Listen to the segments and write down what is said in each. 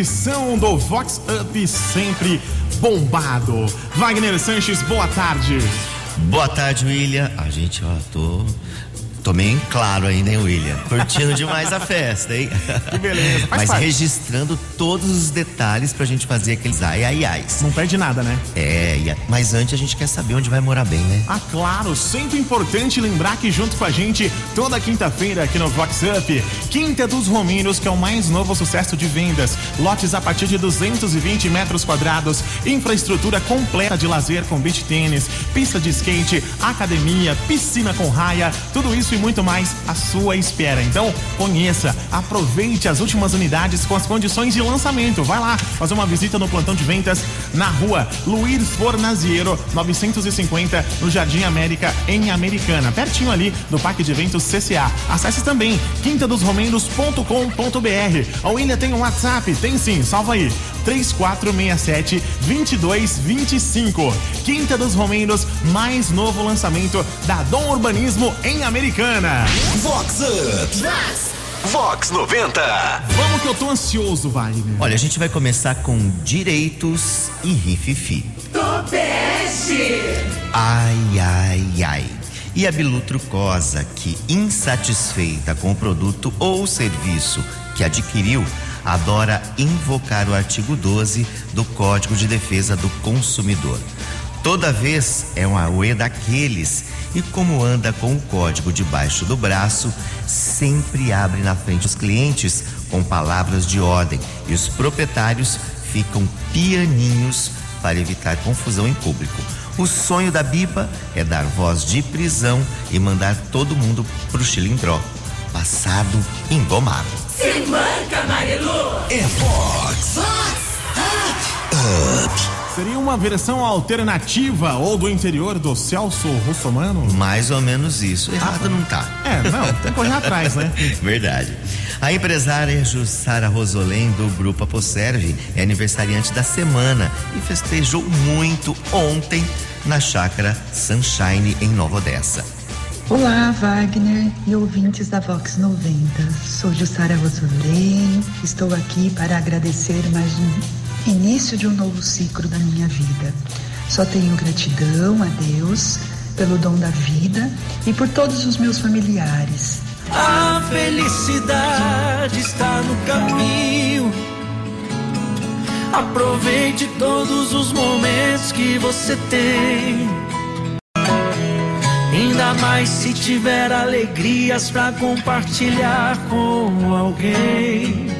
edição do Vox Up sempre bombado. Wagner Sanches, boa tarde. Boa tarde, William. A gente, ó, tô Tô meio claro ainda, hein, William? Curtindo demais a festa, hein? Que beleza. Mas registrando todos os detalhes pra gente fazer aqueles ai, ai, ai. Não perde nada, né? É, mas antes a gente quer saber onde vai morar bem, né? Ah, claro. Sempre importante lembrar que junto com a gente, toda quinta-feira aqui no Vox Up, Quinta dos Romeiros, que é o mais novo sucesso de vendas. Lotes a partir de 220 metros quadrados, infraestrutura completa de lazer com beach tênis, pista de skate, academia, piscina com raia, tudo isso isso e muito mais à sua espera. Então, conheça, aproveite as últimas unidades com as condições de lançamento. Vai lá fazer uma visita no plantão de vendas na rua Luiz Fornaziero, 950, no Jardim América, em Americana, pertinho ali do Parque de Eventos CCA. Acesse também quintadosromeiros.com.br. A William tem um WhatsApp? Tem sim, salva aí. 3467 2225. Quinta dos Romeiros, mais novo lançamento da Dom Urbanismo em Americana. Vox Up. Vox. Vox 90. Vamos que eu tô ansioso, Wagner. Olha, a gente vai começar com direitos e rififi. Topeste. Ai, ai, ai. E a Bilu Trucosa, que insatisfeita com o produto ou serviço que adquiriu, adora invocar o artigo 12 do Código de Defesa do Consumidor. Toda vez é um auê daqueles e como anda com o código debaixo do braço, sempre abre na frente os clientes com palavras de ordem e os proprietários ficam pianinhos para evitar confusão em público. O sonho da Biba é dar voz de prisão e mandar todo mundo pro chilindró, passado engomado. Se manca, Marilu! É Fox! Fox! Up! Up! Seria uma versão alternativa ou do interior do Celso Russomano? Mais ou menos isso. Errado ah, não tá. É, não, tem que correr atrás, né? Verdade. A empresária Jussara Rosolém do Grupo Aposerve é aniversariante da semana e festejou muito ontem na chácara Sunshine em Nova Odessa. Olá, Wagner e ouvintes da Vox 90. Sou Jussara Rosolém. Estou aqui para agradecer mais um início de um novo ciclo da minha vida. Só tenho gratidão a Deus pelo dom da vida e por todos os meus familiares. A felicidade está no caminho. Aproveite todos os momentos que você tem. Ainda mais se tiver alegrias para compartilhar com alguém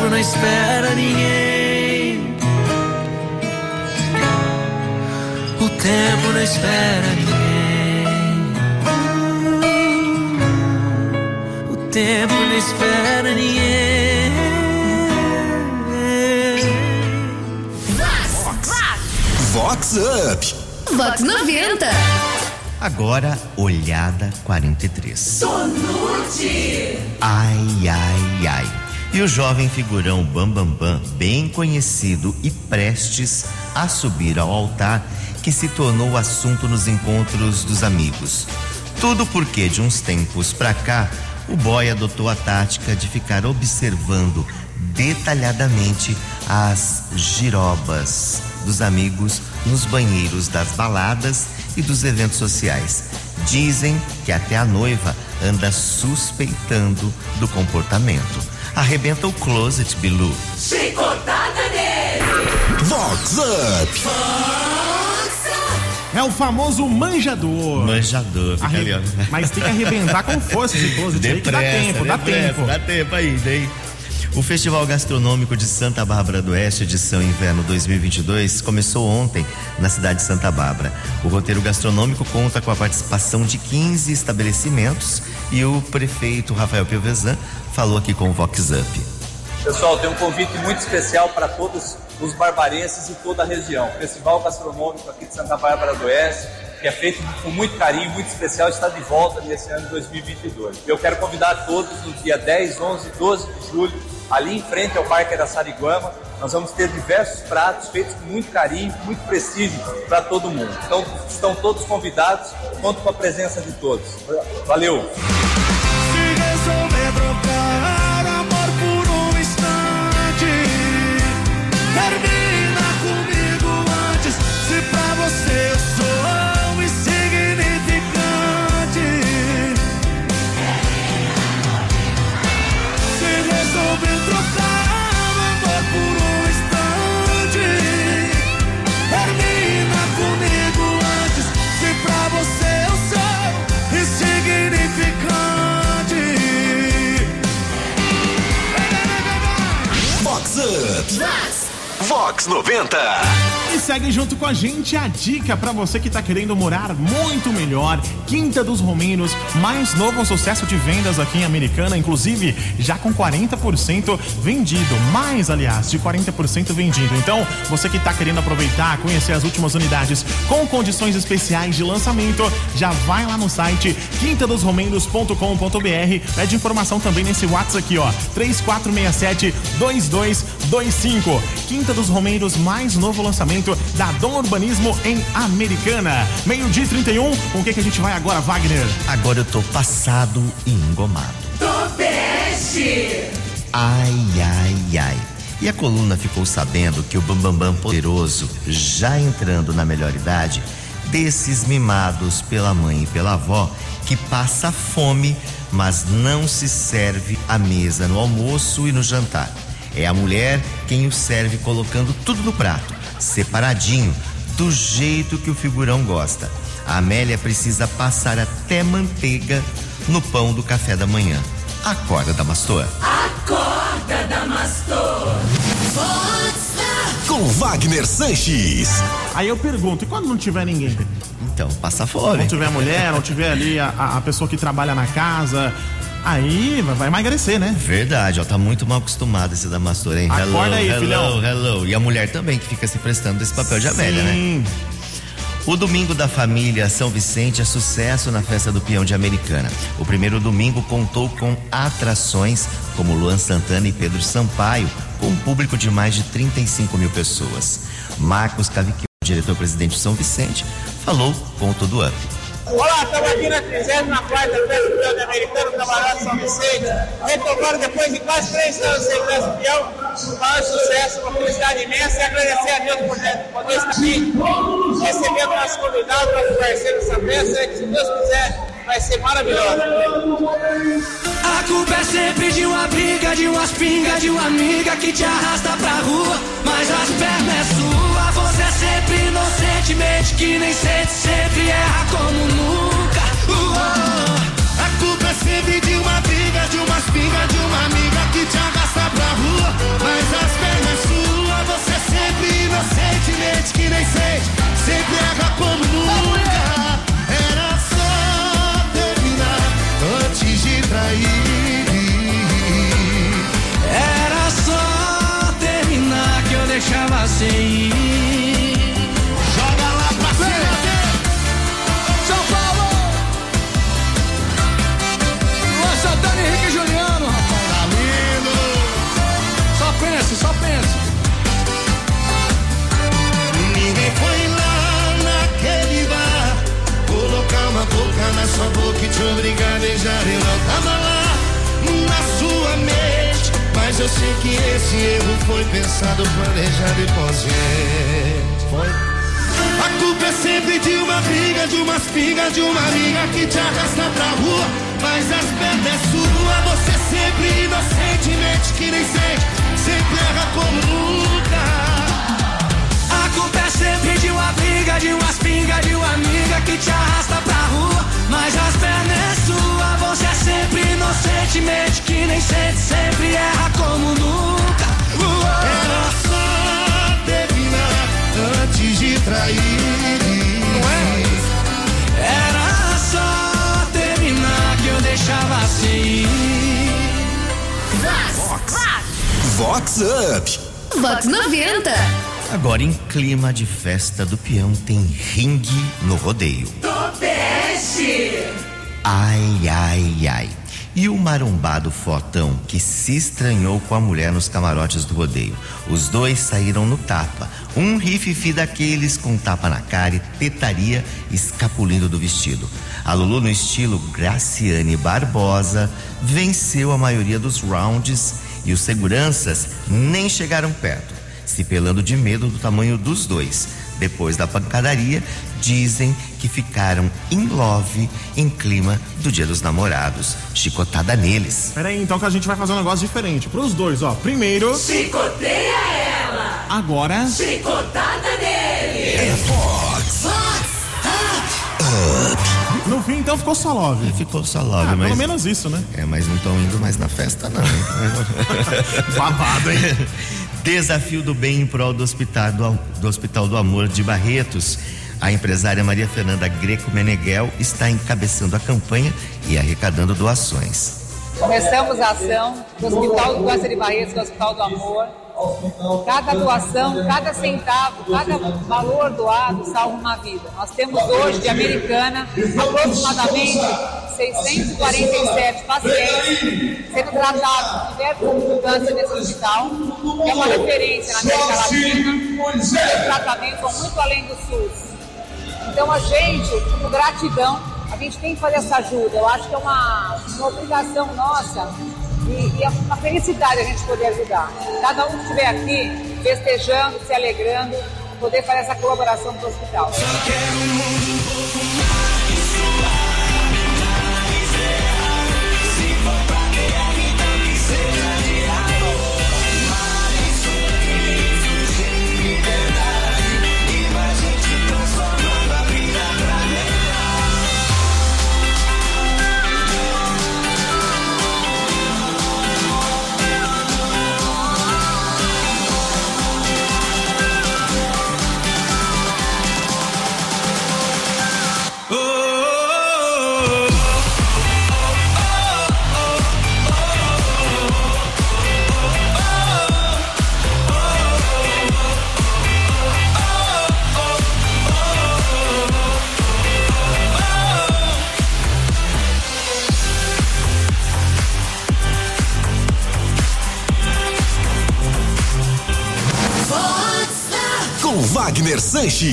Tempo não espera ninguém. O tempo não espera ninguém. O tempo não espera ninguém. Vox, Vox Up. Vox 90. Agora, olhada 43. Sonute. Ai, ai, ai e o jovem figurão Bambambam, Bam Bam, bem conhecido e prestes a subir ao altar, que se tornou assunto nos encontros dos amigos. Tudo porque, de uns tempos pra cá, o boy adotou a tática de ficar observando detalhadamente as girobas dos amigos nos banheiros das baladas e dos eventos sociais. Dizem que até a noiva anda suspeitando do comportamento. Arrebenta o closet, Bilu. Chicotada nele! Vox Up! É o famoso manjador. Manjador, fica Arre... ali, Mas tem que arrebentar com força esse closet aí que dá tempo, dá tempo. Dá tempo ainda, hein? O Festival Gastronômico de Santa Bárbara do Oeste, edição Inverno 2022, começou ontem na cidade de Santa Bárbara. O roteiro gastronômico conta com a participação de 15 estabelecimentos e o prefeito Rafael Piovesan falou aqui com o Vox Up. Pessoal, tem um convite muito especial para todos os barbarenses e toda a região. O Festival Gastronômico aqui de Santa Bárbara do Oeste, que é feito com muito carinho, muito especial, está de volta nesse ano de 2022. Eu quero convidar todos no dia 10, 11 e 12 de julho, ali em frente ao Parque Araçariguama, nós vamos ter diversos pratos feitos com muito carinho, muito prestígio para todo mundo. Então, estão todos convidados, conto com a presença de todos. Valeu! Vox Up. Vox 90. E segue junto com a gente a dica para você que tá querendo morar muito melhor. Quinta dos Romeiros, mais novo sucesso de vendas aqui em Americana, inclusive já com 40% vendido, mais aliás, de 40% vendido. Então, você que tá querendo aproveitar, conhecer as últimas unidades com condições especiais de lançamento, já vai lá no site quintadosromeiros.com.br. Pede informação também nesse WhatsApp aqui, ó, 3467 2225. Quinta dos Romeiros, mais novo lançamento da Dom Urbanismo em Americana. Meio-dia e 31, com o que, que a gente vai agora, Wagner? Agora eu tô passado e engomado. Topeste. Ai, ai, ai. E a coluna ficou sabendo que o Bambambam poderoso, já entrando na melhor idade, desses mimados pela mãe e pela avó, que passa fome, mas não se serve à mesa no almoço e no jantar. É a mulher quem o serve colocando tudo no prato, separadinho, do jeito que o figurão gosta. A Amélia precisa passar até manteiga no pão do café da manhã. Acorda, Damastor. Acorda, Damastor. Com Wagner Sanches. Aí eu pergunto, e quando não tiver ninguém? Então, passa fome. Não tiver mulher, não tiver ali a- a pessoa que trabalha na casa, aí vai, emagrecer, né? Verdade, ó, tá muito mal acostumado esse Damastor, hein? Acorda aí, hello, filhão. hello. E a mulher também, que fica se prestando desse papel de Amélia, né? Sim. O Domingo da Família São Vicente é sucesso na festa do Peão de Americana. O primeiro domingo contou com atrações como Luan Santana e Pedro Sampaio, com um público de mais de 35 mil pessoas. Marcos Cavicchio, diretor-presidente de São Vicente, falou com o Todo Up. Olá, estamos aqui na 34 Festa do Peão Americano, Camarada São Vicente. Retomando depois de quase três anos sem do Peão, maior sucesso, uma felicidade imensa e agradecer a Deus por poder estar aqui, recebendo nossos convidados para conhecer essa festa, que se Deus quiser vai ser maravilhosa. A culpa é sempre de uma briga, de umas pingas, de uma amiga que te arrasta pra rua. Mas as pernas é sua, você é sempre inocentemente que nem sente, sempre erra como nunca. Uou. A culpa é sempre de uma briga, de uma espinga, de uma amiga que te arrasta pra rua. Mas as pernas sua, você é sempre inocentemente que nem eu sei que esse erro foi pensado, planejado e consciente Foi a culpa é sempre de uma briga, de uma espiga, de uma amiga que te arrasta pra rua. Mas as pernas é sua, você sempre inocentemente que nem sente, sempre erra como nunca. A culpa é sempre de uma briga, de uma espinga, de uma amiga que te arrasta pra rua. Mas as pernas é sua, você é sempre inocentemente que nem sente, sempre erra como Up. Vox 90. Agora, em clima de festa do peão, tem ringue no rodeio. Topeste. Ai, ai, ai. E o marombado Fotão, que se estranhou com a mulher nos camarotes do rodeio. Os dois saíram no tapa. Um rififi daqueles com tapa na cara e tetaria escapulindo do vestido. A Lulu, no estilo Graciane Barbosa, venceu a maioria dos rounds e os seguranças nem chegaram perto, se pelando de medo do tamanho dos dois. Depois da pancadaria, dizem que ficaram in love em clima do Dia dos Namorados. Chicotada neles. Peraí, então que a gente vai fazer um negócio diferente. Pros dois, ó. Primeiro. Chicoteia ela. Agora. Chicotada nele. É Fox. No fim, então ficou só love. Ficou só love, Ah, mas. pelo menos isso, né? É, mas não estão indo mais na festa, não. Babado, hein? Desafio do bem em prol do Hospital do, do Hospital do Amor de Barretos. A empresária Maria Fernanda Greco Meneghel está encabeçando a campanha e arrecadando doações. Começamos a ação do Hospital do Câncer de Barretos, do Hospital do Amor. Cada doação, cada centavo, cada valor doado salva uma vida. Nós temos hoje, de Americana, aproximadamente 647 pacientes sendo tratados com câncer nesse hospital, é uma referência na América Latina. Os tratamentos vão muito além do SUS. Então a gente, como gratidão, a gente tem que fazer essa ajuda. Eu acho que é uma, uma obrigação nossa e, e é uma felicidade a gente poder ajudar. Cada um que estiver aqui festejando, se alegrando, poder fazer essa colaboração para o hospital. Wagner Sanches.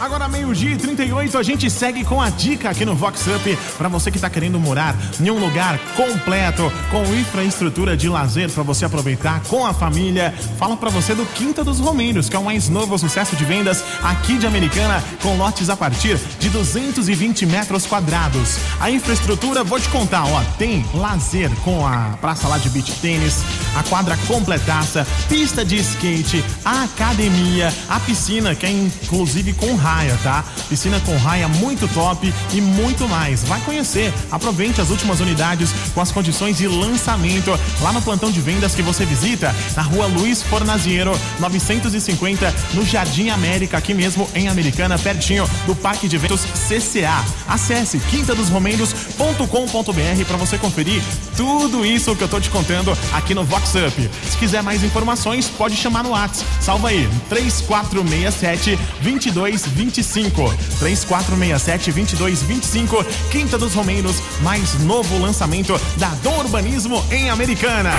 Agora, meio-dia e 38, a gente segue com a dica aqui no Vox Up para você que está querendo morar em um lugar completo, com infraestrutura de lazer para você aproveitar com a família. Fala para você do Quinta dos Romeiros, que é o mais novo sucesso de vendas aqui de Americana, com lotes a partir de 220 metros quadrados. A infraestrutura, vou te contar, ó, tem lazer com a praça lá de beach tênis, a quadra completaça, pista de skate, a academia, a piscina, que é inclusive com raia, tá? Piscina com raia muito top e muito mais. Vai conhecer. Aproveite as últimas unidades com as condições de lançamento lá no plantão de vendas que você visita na rua Luiz Fornaziero, 950, no Jardim América, aqui mesmo em Americana, pertinho do Parque de Eventos CCA. Acesse quintadosromeiros.com.br para você conferir tudo isso que eu tô te contando aqui no Vox Up. Se quiser mais informações, pode chamar no WhatsApp. Salva aí, 3467 2225. 3467 2225. Quinta dos Romeiros, mais novo lançamento da Dom Urbanismo em Americana.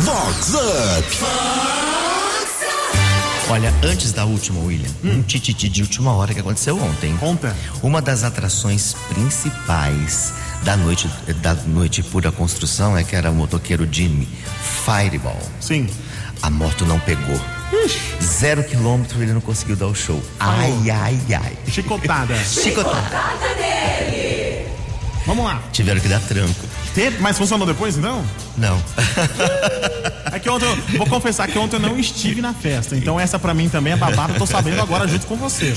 Vox Up. Olha, antes da última, William, um tititi de última hora que aconteceu ontem. Conta. Uma das atrações principais da noite da noite pura construção é que era o motoqueiro Jimmy Fireball. Sim. A moto não pegou. Zero quilômetro ele não conseguiu dar o show. Ai, ai, ai. Chicotada. Chicotada. Vamos lá. Tiveram que dar tranco. Teve- Mas funcionou depois, então? Não. É que ontem, eu vou confessar que ontem eu não estive na festa. Então essa pra mim também é babado, eu tô sabendo agora junto com você.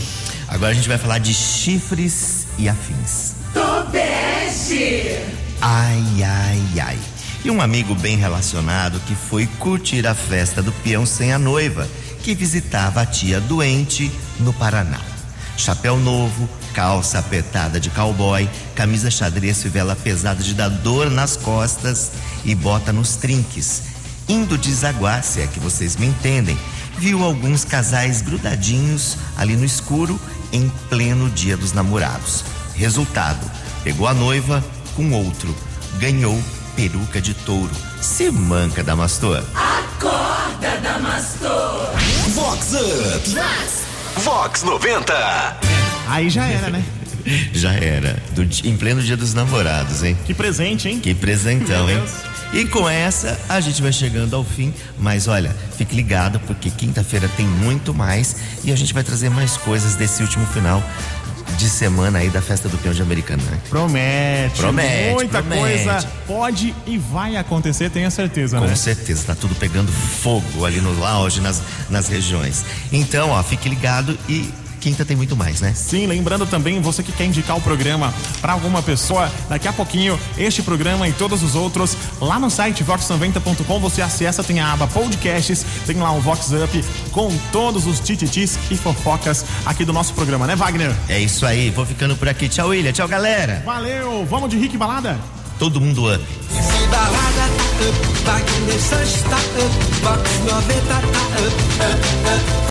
Agora a gente vai falar de chifres e afins. Topeste. Ai, ai, ai. E um amigo bem relacionado que foi curtir a festa do peão sem a noiva, que visitava a tia doente no Paraná. Chapéu novo, calça apertada de cowboy, camisa xadrez fivela pesada de dar dor nas costas e bota nos trinques. indo desaguar, se é que vocês me entendem, viu alguns casais grudadinhos ali no escuro em pleno dia dos namorados. Resultado: pegou a noiva com outro, ganhou peruca de touro. Se manca, Damastor. Acorda, Damastor. Vox Up. Vox. Vox 90. Aí já era, né? Já era. Do, em pleno dia dos namorados, hein? Que presente, hein? Que presentão, hein? E com essa a gente vai chegando ao fim, mas olha, fique ligado porque quinta-feira tem muito mais e a gente vai trazer mais coisas desse último final de semana aí da festa do peão de americano, né? Promete. Promete, Muita promete. coisa pode e vai acontecer, tenha certeza, Com né? certeza, tá tudo pegando fogo ali no lounge, nas, nas regiões. Então, ó, fique ligado e quinta tem muito mais, né? Sim, lembrando também, você que quer indicar o programa para alguma pessoa, daqui a pouquinho, este programa e todos os outros, lá no site vox90.com, você acessa, tem a aba podcasts, tem lá o Vox Up com todos os tititis e fofocas aqui do nosso programa, né, Wagner? É isso aí, vou ficando por aqui. Tchau, William. Tchau, galera. Valeu, vamos de Rick Balada? Todo mundo up. Se balada tá up, Wagner Sanches tá up, Vox 90 tá up, up, up.